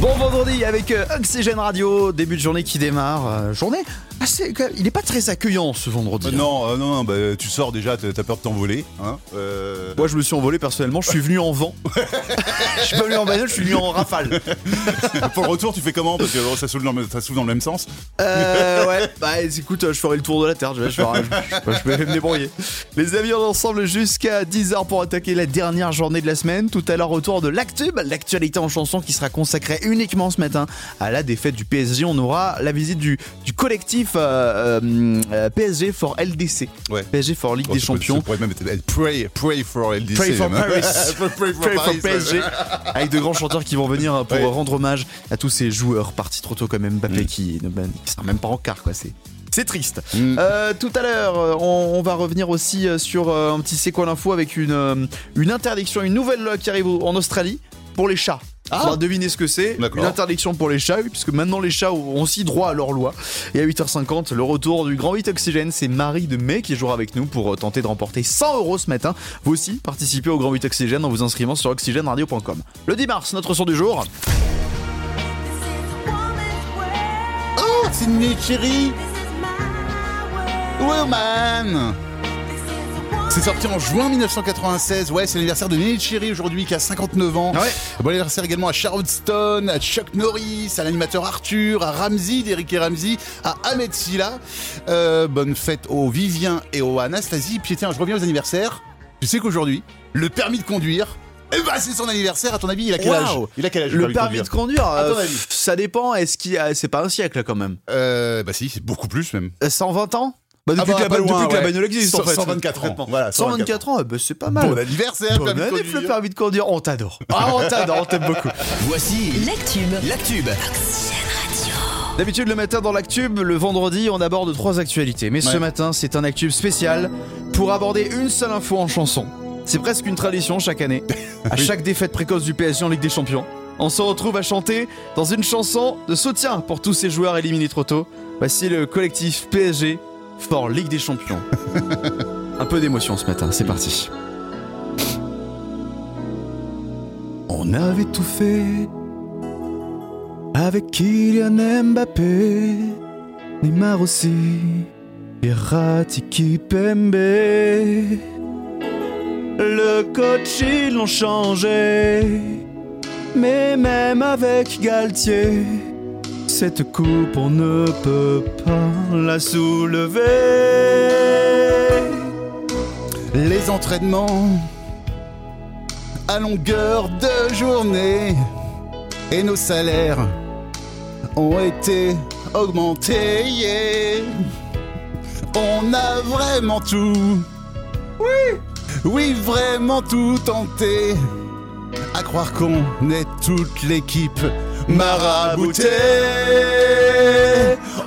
Bon vendredi avec euh, Oxygène Radio, début de journée qui démarre. euh, journée assez. Il est pas très accueillant ce vendredi. Euh, non, euh, non, non, bah, tu sors déjà, t'as peur de t'envoler. Hein Moi je me suis envolé personnellement, je suis venu en vent. je suis pas venu en bagnole, je suis venu en rafale. Pour le retour, tu fais comment? Parce que oh, ça souffle dans, ça dans le même sens. Euh, ouais, bah écoute, je ferai le tour de la Terre, je vais, je ferai- je- je vais me débrouiller. Les amis, on est ensemble jusqu'à 10h pour attaquer la dernière journée de la semaine. Tout à l'heure, retour de l'Actube, l'actualité en chanson qui sera consacrée uniquement ce matin à la défaite du PSG. On aura la visite du, du collectif euh, euh, euh, PSG for LDC. Ouais. PSG for Ligue Oh, des Champions. même être pray, pray for LDC. Pray for même. Paris. pray for Pray for Paris, PSG, avec de grands chanteurs qui vont venir pour Ouais. rendre hommage à tous ces joueurs partis trop tôt comme Mbappé Mm. qui ne ben, même pas en quart quoi. C'est c'est triste. Mm. Euh, tout à l'heure, on, on va revenir aussi sur un petit c'est quoi l'info avec une une interdiction, une nouvelle loi qui arrive en Australie pour les chats. Ah. On va deviner ce que c'est. Une interdiction pour les chats, oui, puisque maintenant les chats ont aussi droit à leur loi. Et à 8h50, le retour du Grand 8 Oxygène, c'est Marie de Mai qui jouera avec nous pour euh, tenter de remporter 100 euros ce matin. Vous aussi, participez au Grand 8 Oxygène en vous inscrivant sur oxygèneradio.com. Le 10 mars, notre son du jour. Oh, c'est Chéri Woman c'est sorti en juin 1996, ouais, c'est l'anniversaire de Nelly Cherry aujourd'hui qui a 59 ans. Ouais. Bon anniversaire également à Sharon Stone, à Chuck Norris, à l'animateur Arthur, à Ramsey, d'Eric et Ramsey, à Ahmed Silla. Euh, bonne fête aux Vivien et aux Anastasie. Puis tiens, je reviens aux anniversaires. Tu sais qu'aujourd'hui, le permis de conduire, eh ben c'est son anniversaire. À ton avis, il a quel âge. Il a quel âge Le permis de conduire, À ton euh, avis. ça dépend. Est-ce qu'il y a- c'est pas un siècle quand même Euh, bah si, c'est beaucoup plus même. Euh, 120 ans bah, depuis, Ah bah, que, la, pas depuis loin, que la bagnole existe en fait. 124 ans. Voilà, 124 ans, bah, c'est pas mal. Bon anniversaire, permis année, conduire. le permis de conduire. On t'adore. Ah, on t'adore, on t'aime beaucoup. Voici L'actube. l'actube. D'habitude, le matin dans l'Actube, le vendredi, on aborde trois actualités. Mais ce matin, c'est un Actube spécial pour aborder une seule info en chanson. C'est presque une tradition chaque année. À chaque défaite précoce du PSG en Ligue des Champions, on se retrouve à chanter dans une chanson de soutien pour tous ces joueurs éliminés trop tôt. Voici le collectif PSG for Ligue des Champions. Un peu d'émotion ce matin, c'est parti. On avait tout fait avec Kylian Mbappé, Neymar aussi, Verratti Kipembe. Le coach ils l'ont changé, mais même avec Galtier, cette coupe on ne peut pas la soulever. Les entraînements à longueur de journée et nos salaires ont été augmentés. On a vraiment tout, oui, oui, vraiment tout tenté. À croire qu'on est toute l'équipe maraboutée.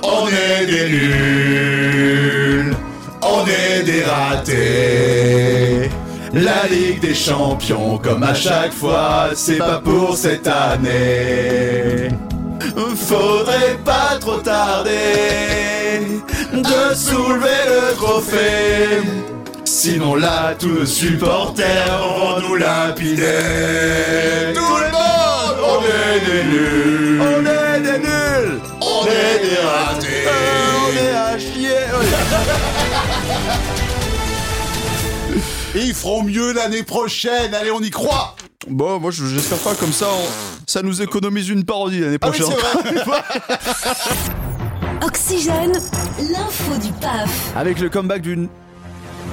On est des nuls, on est des ratés. La Ligue des Champions, comme à chaque fois, c'est pas pour cette année. Faudrait pas trop tarder de soulever le trophée. Sinon là, tous nos supporters vont nous lapider. On est des nuls. On est des nuls. On est des ratés. On est à chier. Ils feront mieux l'année prochaine, allez, on y croit Bon, moi je- j'espère pas comme ça, on- ça nous économise une parodie l'année Ah oui, prochaine. vrai Oxygène, l'info du PAF. Avec le comeback d'une.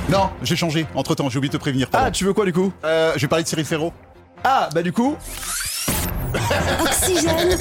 Non, j'ai changé, entre-temps, j'ai oublié de te prévenir. Ah, tu veux quoi du coup? Euh, je vais parler de Cyril Ferro. Ah, bah du coup, Oxygène,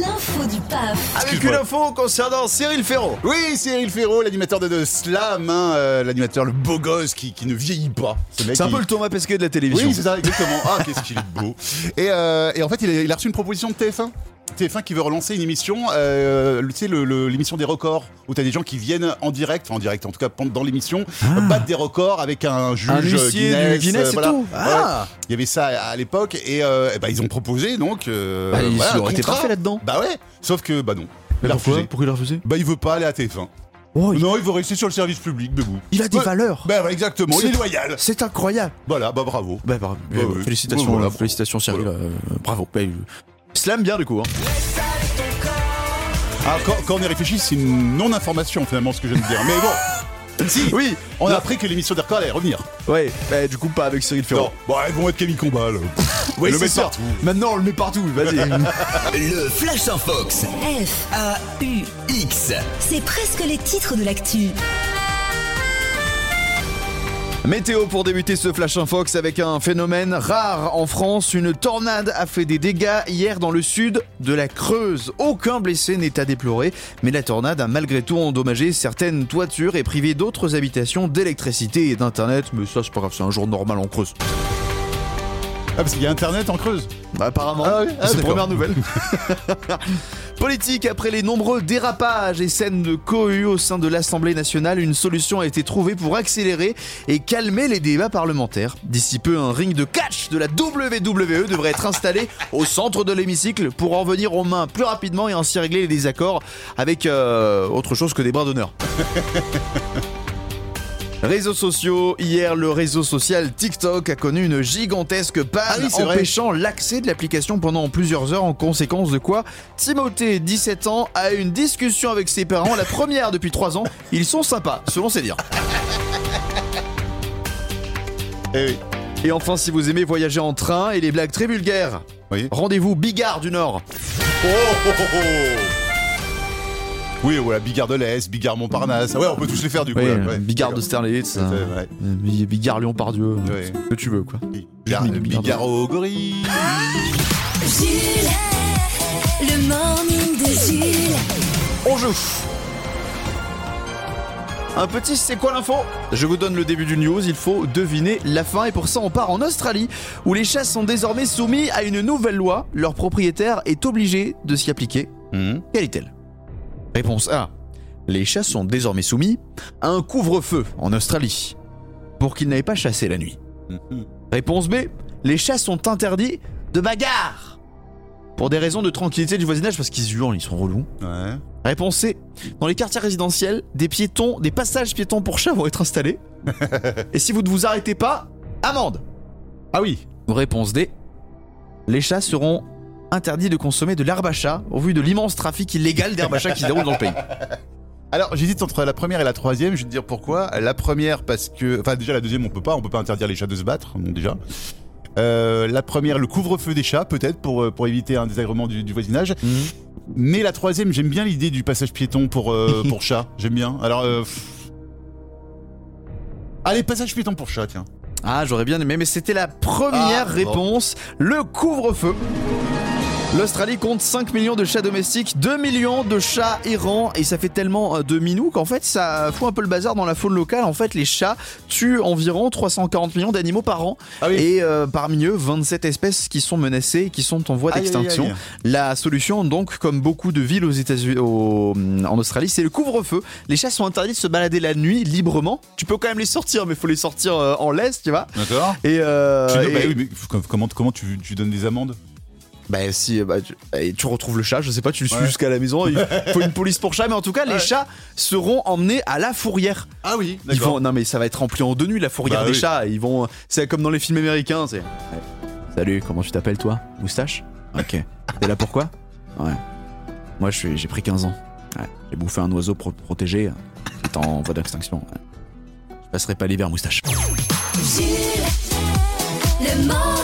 l'info du PAF. avec une info concernant Cyril Ferro. Oui, Cyril Ferro, l'animateur de, de Slam, hein, euh, l'animateur, le beau gosse qui, qui ne vieillit pas. Ce mec, C'est un il- peu le Thomas Pesquet de la télévision. Oui, c'est ça, exactement. Ah, qu'est-ce qu'il est beau. Et, euh, et en fait, il a, il a reçu une proposition de TF1. TF1 qui veut relancer une émission, euh, tu sais, l'émission des records, où t'as des gens qui viennent en direct, enfin en direct en tout cas pendant- dans l'émission, battre des records avec un juge Ah. Un Guinness, du Guinness euh, et tout. Ah. Ouais. Il y avait ça à, à l'époque et, euh, ben, ils ont proposé donc. euh, Bah, ils voilà, auraient été parfaits là-dedans. Bah ouais, sauf que bah non. Mais il pourquoi refusé. Pourquoi il a refusé Bah il veut pas aller à TF1. Oh, il, Non, il veut rester sur le service public, Bebou. il a des valeurs. Ben ouais, exactement, il est loyal. C'est incroyable. Voilà, bah bravo. Bah, bah, ouais. félicitations, voilà. félicitations Cyril. Voilà. euh, bravo. Bah, Slam bien du coup. hein. Ah, quand, quand on y réfléchit, c'est une non-information finalement ce que je viens de dire. Mais bon, si, Oui. on a appris que l'émission des records allait revenir. Ouais. Bah, du coup pas avec Cyril Ferro. Non, bon, ils vont mettre Camille Combal. Oui, le sûr. partout. Maintenant on le met partout. Vas-y. Le Flash en Fox. F, A-U-X. c'est presque les titres de l'actu. Météo pour débuter ce Flash Infox avec un phénomène rare en France. Une tornade a fait des dégâts hier dans le sud de la Creuse. Aucun blessé n'est à déplorer, mais la tornade a malgré tout endommagé certaines toitures et privé d'autres habitations d'électricité et d'internet. Mais ça c'est pas grave, c'est un jour normal en Creuse. Ah, parce qu'il y a Internet en Creuse? Bah, apparemment, Ah oui, ah, c'est première nouvelle. Politique, après les nombreux dérapages et scènes de cohue au sein de l'Assemblée nationale, une solution a été trouvée pour accélérer et calmer les débats parlementaires. D'ici peu, un ring de catch de la WWE devrait être installé au centre de l'hémicycle pour en venir aux mains plus rapidement et ainsi régler les désaccords avec euh, autre chose que des bras d'honneur. Réseaux sociaux, hier le réseau social TikTok a connu une gigantesque panne Ah oui, empêchant l'accès de l'application pendant plusieurs heures en conséquence de quoi Timothée, 17 ans, a eu une discussion avec ses parents, la première depuis 3 ans. Ils sont sympas, selon ses dires. Eh oui. Et enfin, si vous aimez voyager en train et les blagues très vulgaires, Oui. rendez-vous Bigard du Nord. Oh, oh, oh, oh. Oui, voilà, Bigard de l'Est, Bigard Montparnasse. Ouais, on peut tous les faire du coup. Oui, là. Ouais, Bigard de Sterlitz, C'est euh, Bigard Lyon-Pardieu, euh, Ouais. ce que tu veux quoi. Bigard, Bigard. Bigard au gorille. Jules, le morning de Jules. On joue un petit c'est quoi l'info? Je vous donne le début du news, il faut deviner la fin et pour ça on part en Australie où les chats sont désormais soumis à une nouvelle loi. Leur propriétaire est obligé de s'y appliquer. Mhm. Quelle est-elle? Réponse A. Les chats sont désormais soumis à un couvre-feu en Australie pour qu'ils n'aillent pas chasser la nuit. Mhm. Réponse B. Les chats sont interdits de bagarre pour des raisons de tranquillité du voisinage parce qu'ils hurlent, ils sont relous. Ouais. Réponse C. Dans les quartiers résidentiels, des piétons, des passages piétons pour chats vont être installés. Et si vous ne vous arrêtez pas, amende. Ah oui. Réponse D. Les chats seront interdits de consommer de l'herbe à chat au vu de l'immense trafic illégal d'herbe à chat qui se déroule dans le pays. Alors j'hésite entre la première et la troisième. Je vais te dire pourquoi. La première parce que, enfin déjà la deuxième on peut pas, on peut pas interdire les chats de se battre, bon déjà. Euh, la première, le couvre-feu des chats peut-être pour euh, pour éviter un désagrément du, du voisinage. Mais la troisième, j'aime bien l'idée du passage piéton pour euh, pour chat. J'aime bien. Alors euh, pff. allez passage piéton pour chat tiens. Ah, j'aurais bien aimé, mais c'était la première Ah, réponse. Le couvre-feu. L'Australie compte 5 millions de chats domestiques, 2 millions de chats errants et ça fait tellement euh, de minous qu'en fait ça fout un peu le bazar dans la faune locale. En fait, les chats tuent environ 340 millions d'animaux par an Ah oui. et euh, parmi eux 27 espèces qui sont menacées et qui sont en voie d'extinction. La solution, donc, comme beaucoup de villes aux États-Unis, au- en Australie, c'est le couvre-feu. Les chats sont interdits de se balader la nuit librement. Tu peux quand même les sortir, mais faut les sortir euh, en laisse, tu vois. D'accord. Et, euh, Tu- bah oui, comment comment tu, tu donnes des amendes? Bah, si bah, tu, et tu retrouves le chat, je sais pas, tu le suis Ouais. jusqu'à la maison. Il faut une police pour chat, mais en tout cas, les chats seront emmenés à la fourrière. Ah oui. Ils vont, non mais ça va être rempli en deux nuits la fourrière Bah des oui. chats. Ils vont, c'est comme dans les films américains. C'est. Ouais. Salut, comment tu t'appelles toi? Moustache? Ok. T'es là pourquoi Ouais. Moi, je suis, j'ai pris 15 ans. Ouais. J'ai bouffé un oiseau pro- protégé. euh, qui est en voie d'extinction. Ouais. Je passerai pas l'hiver moustache. Jules, le morning.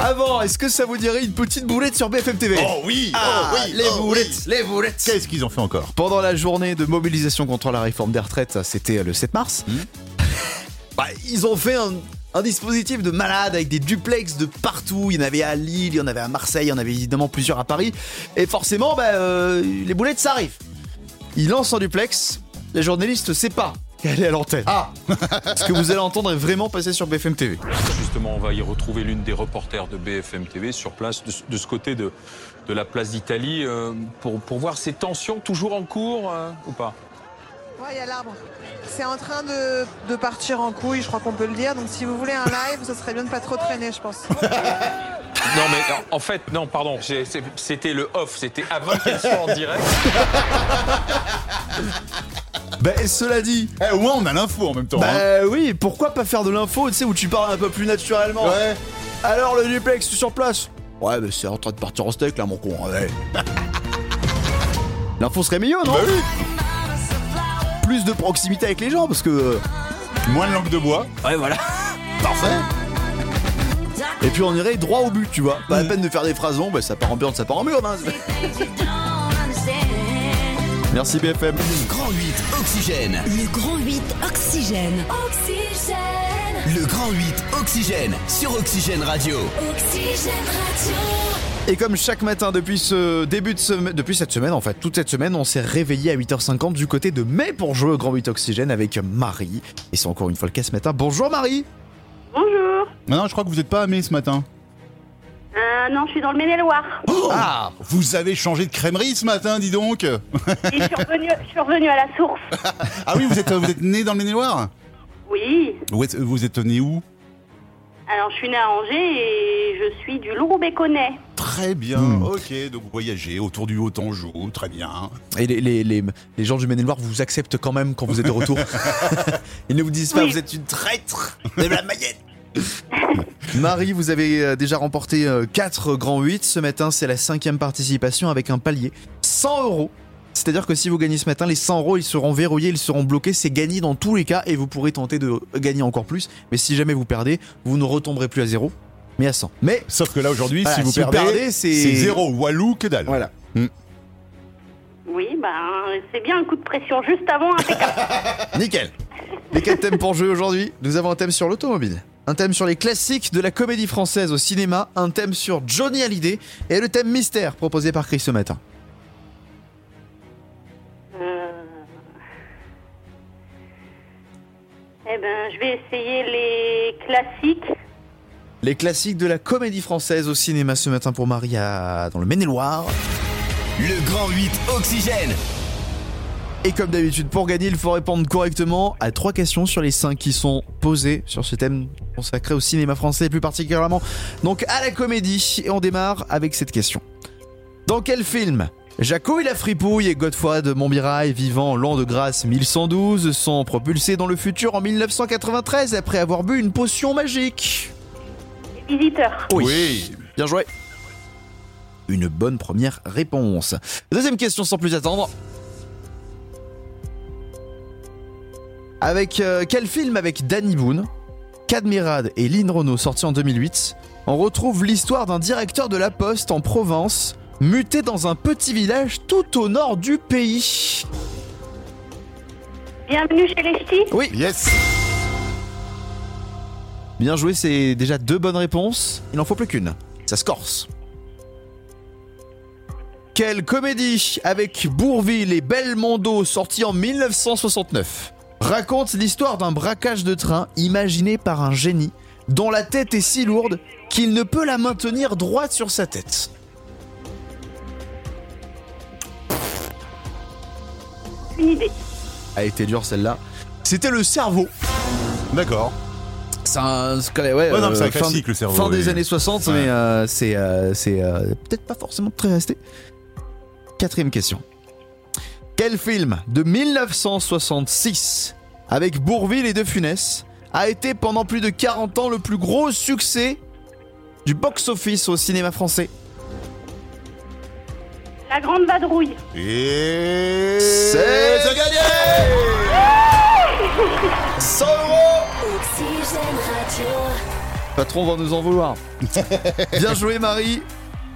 Avant, est-ce que ça vous dirait une petite boulette sur BFM TV Oh oui. Ah, oh oui. les oh boulettes, oui. les boulettes. Qu'est-ce qu'ils ont fait encore Pendant la journée de mobilisation contre la réforme des retraites, c'était le 7 mars, Mhm. bah, ils ont fait un, un dispositif de malade avec des duplex de partout. Il y en avait à Lille, il y en avait à Marseille, il y en avait évidemment plusieurs à Paris. Et forcément, bah, euh, les boulettes, ça arrive. Ils lancent un duplex, les journalistes ne savent qu'elle est à l'antenne. Ah. Ce que vous allez entendre est vraiment passé sur BFM TV. Justement, on va y retrouver l'une des reporters de BFM TV sur place, de, ce- de ce côté de, de la place d'Italie, euh, pour, pour voir ces tensions toujours en cours euh, ou pas? Ouais, il y a l'arbre. C'est en train de, de partir en couille, je crois qu'on peut le dire. Donc si vous voulez un live, ce serait bien de pas trop traîner, je pense. Non, mais en- en fait, non, pardon, c'était le off, c'était avant qu'elle soit en direct. Bah, cela dit, Eh, au moins, on a l'info en même temps. hein. bah oui, pourquoi pas faire de l'info, tu sais, où tu parles un peu plus naturellement Ouais. Alors, le duplex, tu sur place? Ouais, mais c'est en train de partir en steak, là, mon con. ouais. L'info serait mieux, non? Bah oui. Plus de proximité avec les gens, parce que... euh, Moins de langue de bois. Ouais, voilà. Parfait. Et puis on irait droit au but, tu vois. Pas la peine de faire des phrases longues, bah, ça part en burn, ça part en mur. hein. Merci BFM. Le Grand 8 Oxygène. Le grand 8 Oxygène. Oxygène. Le Grand 8 Oxygène sur Oxygène Radio. Oxygène Radio. Et comme chaque matin depuis ce début de semaine, depuis cette semaine en fait, toute cette semaine, on s'est réveillé à 8h50 du côté de mai pour jouer au Grand 8 Oxygène avec Marie. Et c'est encore une fois le cas ce matin. Bonjour Marie Bonjour. Non, non, je crois que vous êtes pas à Mai ce matin. Euh, non, je suis dans le Maine-et-Loire. Ah Vous avez changé de crèmerie ce matin, dis donc. Et je suis revenue, je suis revenue à la source. Ah oui, vous êtes, vous êtes né dans le Maine-et-Loire Oui. vous êtes, vous êtes né où Alors, je suis née à Angers et je suis du Lourou-Béconnet. Très bien. Hmm. Ok, donc vous voyagez autour du Haut-Anjou, très bien. Et les, les, les, les gens du Maine-et-Loire vous acceptent quand même quand vous êtes de retour. Ils ne vous disent pas Oui. vous êtes une traître de la Mayenne. Marie, vous avez euh, déjà remporté 4 grands 8. Ce matin, c'est la cinquième participation avec un palier. 100 euros. C'est-à-dire que si vous gagnez ce matin, les 100 euros, ils seront verrouillés, ils seront bloqués. C'est gagné dans tous les cas et vous pourrez tenter de gagner encore plus. Mais si jamais vous perdez, vous ne retomberez plus à zéro, mais à 100. Mais Sauf que là aujourd'hui, Voilà, si vous si perdez, perdez, c'est- zéro. Walou que dalle. voilà. Oui, ben, c'est bien un coup de pression juste avant. impeccable. Nickel. Les quatre thèmes pour jouer aujourd'hui? Nous avons un thème sur l'automobile, un thème sur les classiques de la comédie française au cinéma, un thème sur Johnny Hallyday et le thème mystère proposé par Chris ce matin. Euh, Eh ben, je vais essayer les classiques. Les classiques de la comédie française au cinéma ce matin pour Maria dans le Maine-et-Loire. Le Grand 8 Oxygène. Et comme d'habitude, pour gagner, il faut répondre correctement à trois questions sur les cinq qui sont posées sur ce thème consacré au cinéma français, et plus particulièrement donc à la comédie. Et on démarre avec cette question. Dans quel film Jaco et la fripouille et Godefroy de Montmirail, vivant l'an de grâce 1112, sont propulsés dans le futur en 1993 après avoir bu une potion magique? Les visiteurs. Oui. Bien joué. Une bonne première réponse. Deuxième question sans plus attendre. Avec euh, quel film avec Danny Boone, Cadmirad et Lynn Renault sorti en 2008, on retrouve l'histoire d'un directeur de la poste en Provence muté dans un petit village tout au nord du pays Bienvenue chez les ch'tis. Oui, Yes. bien joué, c'est déjà deux bonnes réponses. Il n'en faut plus qu'une. Ça se corse. Quelle comédie avec Bourville et Belmondo sortie en 1969 raconte l'histoire d'un braquage de train imaginé par un génie dont la tête est si lourde qu'il ne peut la maintenir droite sur sa tête. Une idée. A été dure celle-là. C'était le cerveau. D'accord. C'est un, ouais, Ouais, non, c'est un fin- classique, le cerveau, Fin des années 60, Ouais. mais euh, c'est euh, c'est, euh, peut-être pas forcément très resté. Quatrième question. Quel film de 1966 avec Bourville et De Funès a été pendant plus de 40 ans le plus gros succès du box-office au cinéma français? La grande vadrouille. Et C'est- gagné 100 euros. Patron va nous en vouloir. Bien joué Marie.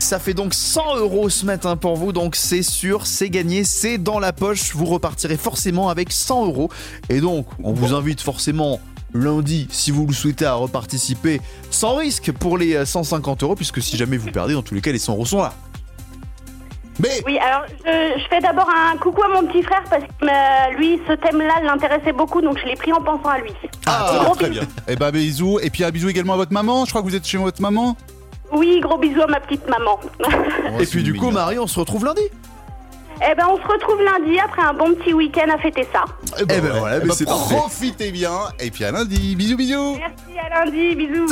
Ça fait donc 100 euros ce matin pour vous, donc c'est sûr, c'est gagné, c'est dans la poche. Vous repartirez forcément avec 100 euros. Et donc, on vous invite forcément lundi, si vous le souhaitez, à reparticiper sans risque pour les euh, 150 euros, puisque si jamais vous perdez, dans tous les cas, les 100 euros sont là. Mais Oui, alors je, je fais d'abord un coucou à mon petit frère parce que euh, lui, ce thème-là l'intéressait beaucoup, donc je l'ai pris en pensant à lui. ah, Gros très bien. Eh ben bisous et puis un bisou également à votre maman. Je crois que vous êtes chez votre maman. Oui, gros bisous à ma petite maman. Et puis du coup, Marie, on se retrouve lundi. eh ben, on se retrouve lundi après un bon petit week-end à fêter ça. Eh ben voilà, mais c'est parfait. Profitez bien et puis à lundi. Bisous bisous. Merci, à lundi, bisous.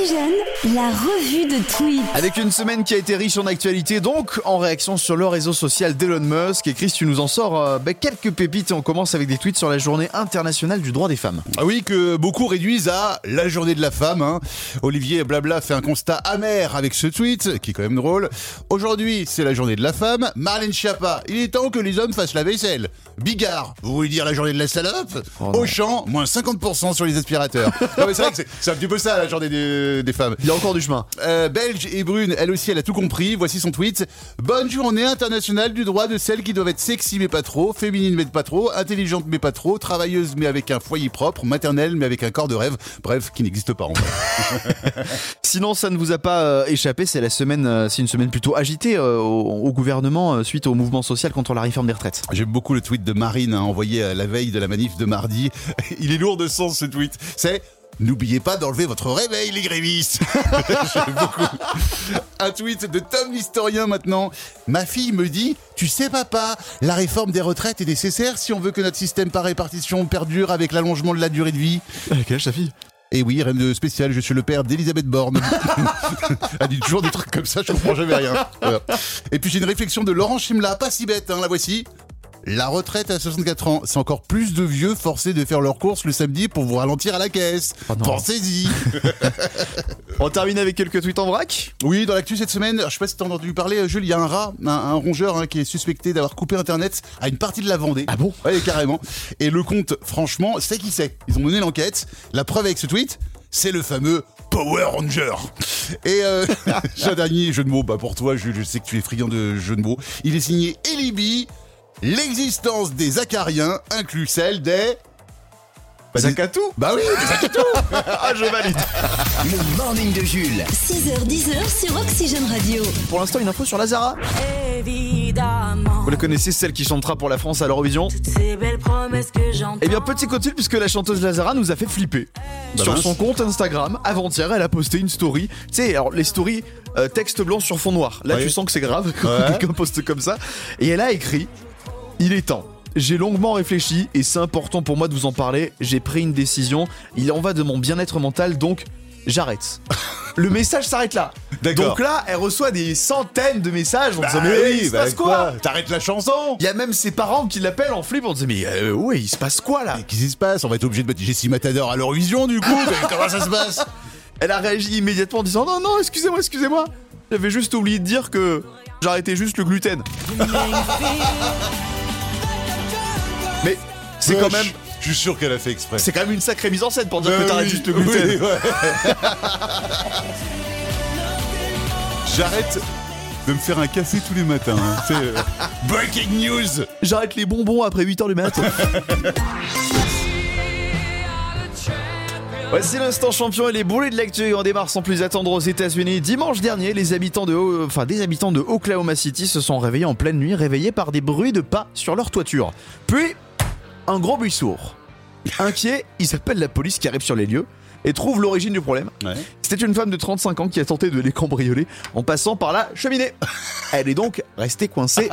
Oxygène la revue de tweets. Avec une semaine qui a été riche en actualité, donc en réaction sur le réseau social d'Elon Musk. Et Chris, tu nous en sors euh, bah, quelques pépites et on commence avec des tweets sur la journée internationale du droit des femmes. Ah oui, que beaucoup réduisent à la journée de la femme. hein. Olivier Blabla fait un constat amer avec ce tweet, qui est quand même drôle. Aujourd'hui, c'est la journée de la femme. Marlène Schiappa, il est temps que les hommes fassent la vaisselle. Bigard, vous voulez dire la journée de la salope? Oh. Auchan, moins 50% sur les aspirateurs. non mais c'est vrai que c'est- c'est un petit peu ça la journée des, des femmes. Il y a encore du chemin. Euh, Belge et brune, elle aussi, elle a tout compris. Voici son tweet. Bonne journée internationale du droit de celles qui doivent être sexy mais pas trop, féminines mais pas trop, intelligentes mais pas trop, travailleuses mais avec un foyer propre, maternelle mais avec un corps de rêve. Bref, qui n'existe pas en fait. Sinon, ça ne vous a pas euh, échappé, c'est la semaine, euh, c'est une semaine plutôt agitée euh, au, au gouvernement euh, suite au mouvement social contre la réforme des retraites. J'aime beaucoup le tweet de Marine hein, envoyé la veille de la manif de mardi. Il est lourd de sens ce tweet. C'est N'oubliez pas d'enlever votre réveil, les grévistes. J'aime beaucoup. Un tweet de Tom l'historien maintenant. Ma fille me dit Tu sais, papa, la réforme des retraites est nécessaire si on veut que notre système par répartition perdure avec l'allongement de la durée de vie. Quel âge ta fille? Et oui, rien de spécial, je suis le père d'Elisabeth Borne. Elle dit toujours des trucs comme ça, je comprends jamais rien. Voilà. Et puis j'ai une réflexion de Laurent Chimla, pas si bête, hein, la voici. La retraite à 64 ans, c'est encore plus de vieux forcés de faire leurs courses le samedi pour vous ralentir à la caisse. Oh. Pensez-y. On termine avec quelques tweets en vrac. Oui, dans l'actu cette semaine, je sais pas si t'as entendu parler, Jules, il y a un rat, un, un rongeur hein, qui est suspecté d'avoir coupé Internet à une partie de la Vendée. Ah bon? Ouais, carrément. Et le compte, franchement, c'est qui c'est? Ils ont mené l'enquête. La preuve avec ce tweet, c'est le fameux Power Ranger. Et euh, j'ai un dernier jeu de mots bah, pour toi, Jules, je sais que tu es friand de jeux de mots. Il est signé Elibi. L'existence des acariens inclut celle des... Bah, Zakatou Bah oui, des Akatou. Ah, je valide Le morning de Jules. 6h10 sur Oxygène Radio. Pour l'instant, une info sur Lazara. Évidemment, Vous la connaissez, celle qui chantera pour la France à l'Eurovision ces belles promesses que j'entends. Eh bien, petit côté, puisque la chanteuse Lazara nous a fait flipper. Bah sur mince. son compte Instagram, avant-hier, elle a posté une story. Tu sais, alors les stories, euh, texte blanc sur fond noir. Là, Ouais. tu sens que c'est grave quand Ouais. quelqu'un poste comme ça. Et elle a écrit Il est temps. J'ai longuement réfléchi et c'est important pour moi de vous en parler. J'ai pris une décision. Il en va de mon bien-être mental, donc j'arrête. Le message s'arrête là. Donc là, elle reçoit des centaines de messages en Bah disant Mais oui, il se bah passe quoi T'arrêtes la chanson Il y a même ses parents qui l'appellent en flip en disant Mais euh, ouais, il se passe quoi là Mais Qu'est-ce qui se passe On va être obligé de mettre Jessie Matador à l'Eurovision du coup Comment ça se passe Elle a réagi immédiatement en disant non non excusez-moi excusez-moi j'avais juste oublié de dire que j'arrêtais juste le gluten mais c'est quand même Je suis sûr qu'elle a fait exprès. c'est quand même une sacrée mise en scène pour dire Bah que t'arrêtes oui, juste le gluten oui, ouais. J'arrête de me faire un café tous les matins. hein. C'est, euh, Breaking news j'arrête les bonbons après 8h du matin Voici l'instant champion et les boulets de l'actu. On démarre sans plus attendre aux États-Unis. Dimanche dernier, les habitants de, enfin, des habitants de Oklahoma City se sont réveillés en pleine nuit, réveillés par des bruits de pas sur leur toiture. Puis, un gros bruit sourd. Inquiets, ils appellent la police qui arrive sur les lieux et trouve l'origine du problème. Ouais. C'était une femme de 35 ans qui a tenté de les cambrioler en passant par la cheminée. Elle est donc restée coincée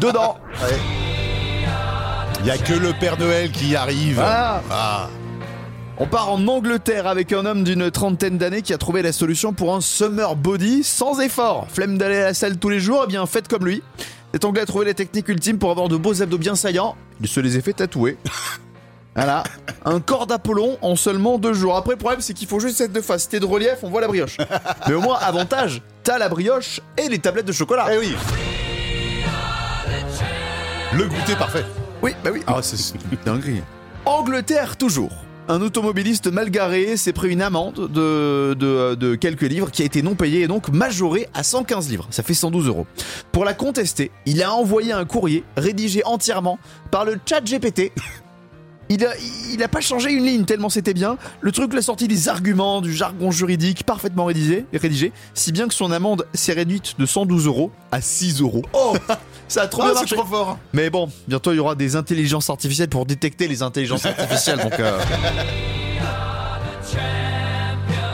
dedans. Il y a que le Père Noël qui arrive. Voilà. Ah. On part en Angleterre avec un homme d'une trentaine d'années qui a trouvé la solution pour un summer body sans effort. Flemme d'aller à la salle tous les jours, eh bien faites comme lui. Cet anglais a trouvé la technique ultime pour avoir de beaux abdos bien saillants. Il se les a fait tatouer. Voilà, un corps d'Apollon en seulement deux jours. Après, le problème, c'est qu'il faut juste cette de face. Si t'es de relief, on voit la brioche. Mais au moins, avantage, t'as la brioche et les tablettes de chocolat. Eh oui Le goûter parfait. Oui, bah oui. Ah, c'est une dinguerie. Angleterre, toujours. Un automobiliste mal garé s'est pris une amende de, de, de quelques livres qui a été non payée et donc majorée à 115 livres. Ça fait 112 euros. Pour la contester, il a envoyé un courrier rédigé entièrement par le chat GPT. Il a, il a pas changé une ligne tellement c'était bien. Le truc l'a sorti des arguments, du jargon juridique parfaitement rédigé, rédigé, si bien que son amende s'est réduite de 112 euros à 6 euros. Oh Ça a trop bien Ah, marché. trop fort Mais bon, bientôt il y aura des intelligences artificielles pour détecter les intelligences artificielles. donc, euh,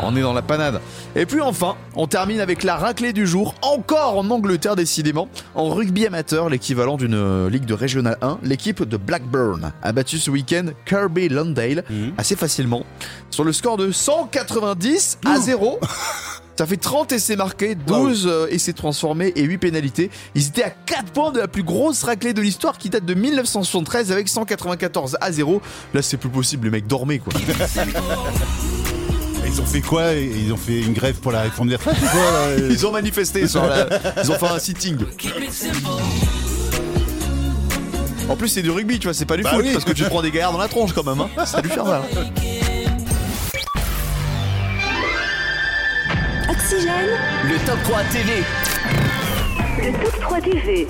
On est dans la panade. Et puis enfin, on termine avec la raclée du jour, encore en Angleterre décidément. En rugby amateur, l'équivalent d'une euh, ligue de Régional 1, l'équipe de Blackburn a battu ce week-end Kirby Londale Mhm. assez facilement sur le score de 190 à 0. Ça fait 30 essais marqués, 12 euh, essais transformés et 8 pénalités. Ils étaient à 4 points de la plus grosse raclée de l'histoire qui date de 1973 avec 194 à 0. Là, c'est plus possible, les mecs dormaient quoi. Ils ont fait quoi? Ils ont fait une grève pour la réforme des retraites Ils ont manifesté sur la... Ils ont fait un sitting. En plus, c'est du rugby, tu vois, c'est pas du Bah foot, oui. parce que tu prends des gaillards dans la tronche quand même, hein. Ça a dû faire mal. Oxygène, Le top 3 TV. Le top 3 TV.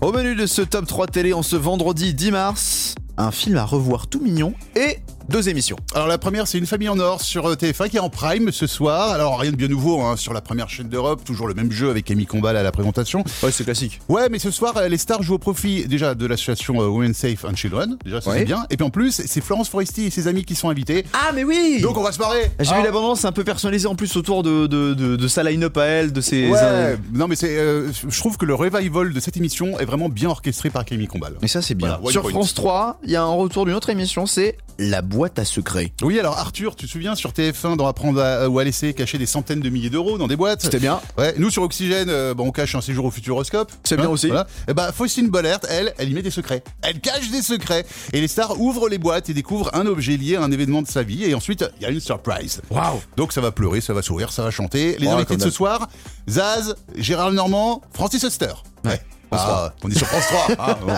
Au menu de ce top 3 télé en ce vendredi 10 mars, un film à revoir tout mignon et deux émissions. Alors la première, c'est Une famille en or sur euh, TF1 qui est en prime ce soir. Alors rien de bien nouveau hein, sur la première chaîne d'Europe, toujours le même jeu avec Camille Combal à la présentation. Ouais, c'est classique. Ouais, mais ce soir, euh, les stars jouent au profit déjà de l'association euh, Women Safe and Children. Déjà, ça Ouais. c'est bien. Et puis en plus, c'est Florence Foresti et ses amis qui sont invités. Ah, mais oui Donc on va se marrer. J'ai Ah. vu l'abondance un peu personnalisée en plus autour de, de, de, de sa line-up à elle, de ses... Ouais, non mais c'est, euh, je trouve que le revival de cette émission est vraiment bien orchestré par Camille Combal. Mais ça, c'est bien. Voilà, Sur. France 3, il y a un retour d'une autre émission, c'est La boîte à secrets. Oui, alors Arthur, tu te souviens sur TF1 dans Apprendre à, ou à laisser cacher des centaines de milliers d'euros dans des boîtes C'était bien. Ouais, nous sur Oxygène, euh, bon, on cache un séjour au futuroscope. C'est bien aussi. Voilà. Et bah, Faustine Bollert, elle, elle y met des secrets. Elle cache des secrets. Et les stars ouvrent les boîtes et découvrent un objet lié à un événement de sa vie. Et ensuite, il y a une surprise. Waouh Donc ça va pleurer, ça va sourire, ça va chanter. Les invités de ce soir, Zaz, Gérard Normand, Francis Huster. Ouais. Ah, on est sur France 3. Ah, bon.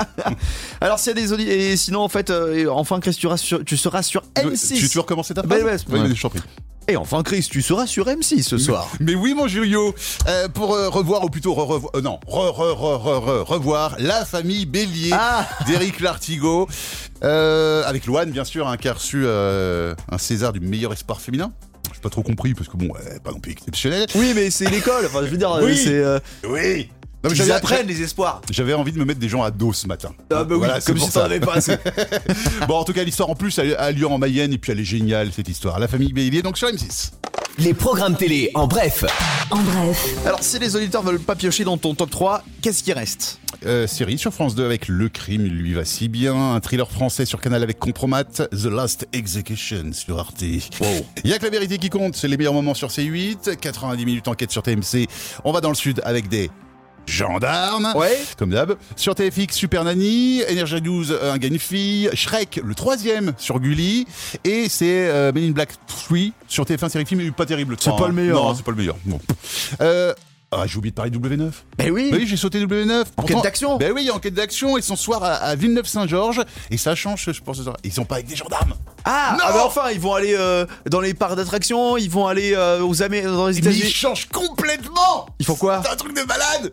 Alors, s'il y a des auditeurs... Et sinon, en fait, euh, enfin, Chris, tu, seras sur- tu seras sur M6. tu, tu veux recommencer ta Bah phrase ouais, c'est- ouais. je. Et enfin, Chris, tu seras sur M6 ce soir. Mais oui, mon Julio, euh, pour euh, revoir, ou plutôt re- revoir, euh, non, re, re, re, re, re- revoir La famille Bélier Ah d'Éric Lartigot, avec Loane, bien sûr, hein, qui a reçu un César du meilleur espoir féminin. J'ai pas trop compris, parce que bon, euh, pas non plus exceptionnel. Oui, mais c'est l'école. Enfin, je veux dire, Oui. c'est. euh, Oui non, mais ils j'avais- apprennent les espoirs. J'avais envie de me mettre des gens à dos ce matin. Ah, bah oui, Voilà, comme si t'en ça. avais pas assez. Bon, en tout cas, l'histoire en plus a a lieu en Mayenne, et puis elle est géniale, cette histoire. La famille Bélier, donc sur M6. Les programmes télé en bref. en bref, Alors, si les auditeurs veulent pas piocher dans ton top 3, qu'est-ce qui reste? Euh, série sur France 2 avec Le Crime lui va si bien, un thriller français sur Canal avec Compromat, The Last Execution sur Arte. Il y a que la vérité qui compte, c'est les meilleurs moments sur C8, 90 minutes enquête sur TMC. On va dans le sud avec des gendarmes. Ouais. Comme d'hab. Sur TFX, Super Nanny, Energy News, un gars, une fille, Shrek, le troisième sur Gulli, et c'est euh, Men in Black 3 sur TF1 série film, mais pas terrible. C'est pas hein. le meilleur, Non, hein. c'est pas le meilleur. Bon. Euh, ah, j'ai oublié de parler de W9. Ben oui. Bah oui, j'ai sauté W9. Enquête d'action. Ben oui, enquête d'action. Ils sont soir à, à Villeneuve-Saint-Georges. Et ça change, je pense. ce soir. Ils sont pas avec des gendarmes. Ah, Non ah bah enfin, ils vont aller euh, dans les parcs d'attractions, ils vont aller euh, aux Amé dans les Mais ils changent complètement. Ils font quoi C'est un truc de malade.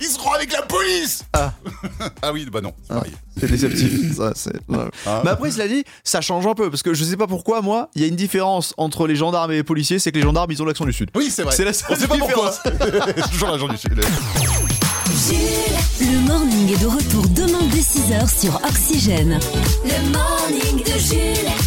Ils seront avec la police. Ah. ah oui, bah non, c'est pareil. C'est déceptif. ça. Ah. Mais après, cela dit, ça change un peu parce que je sais pas pourquoi, moi, il y a une différence entre les gendarmes et les policiers, c'est que les gendarmes, ils ont l'accent du sud. Oui, c'est vrai. C'est la seule On sait pas pourquoi. différence. C'est toujours l'agent du Sud. le morning est de retour demain dès 6h sur Oxygène. Le morning de Jules.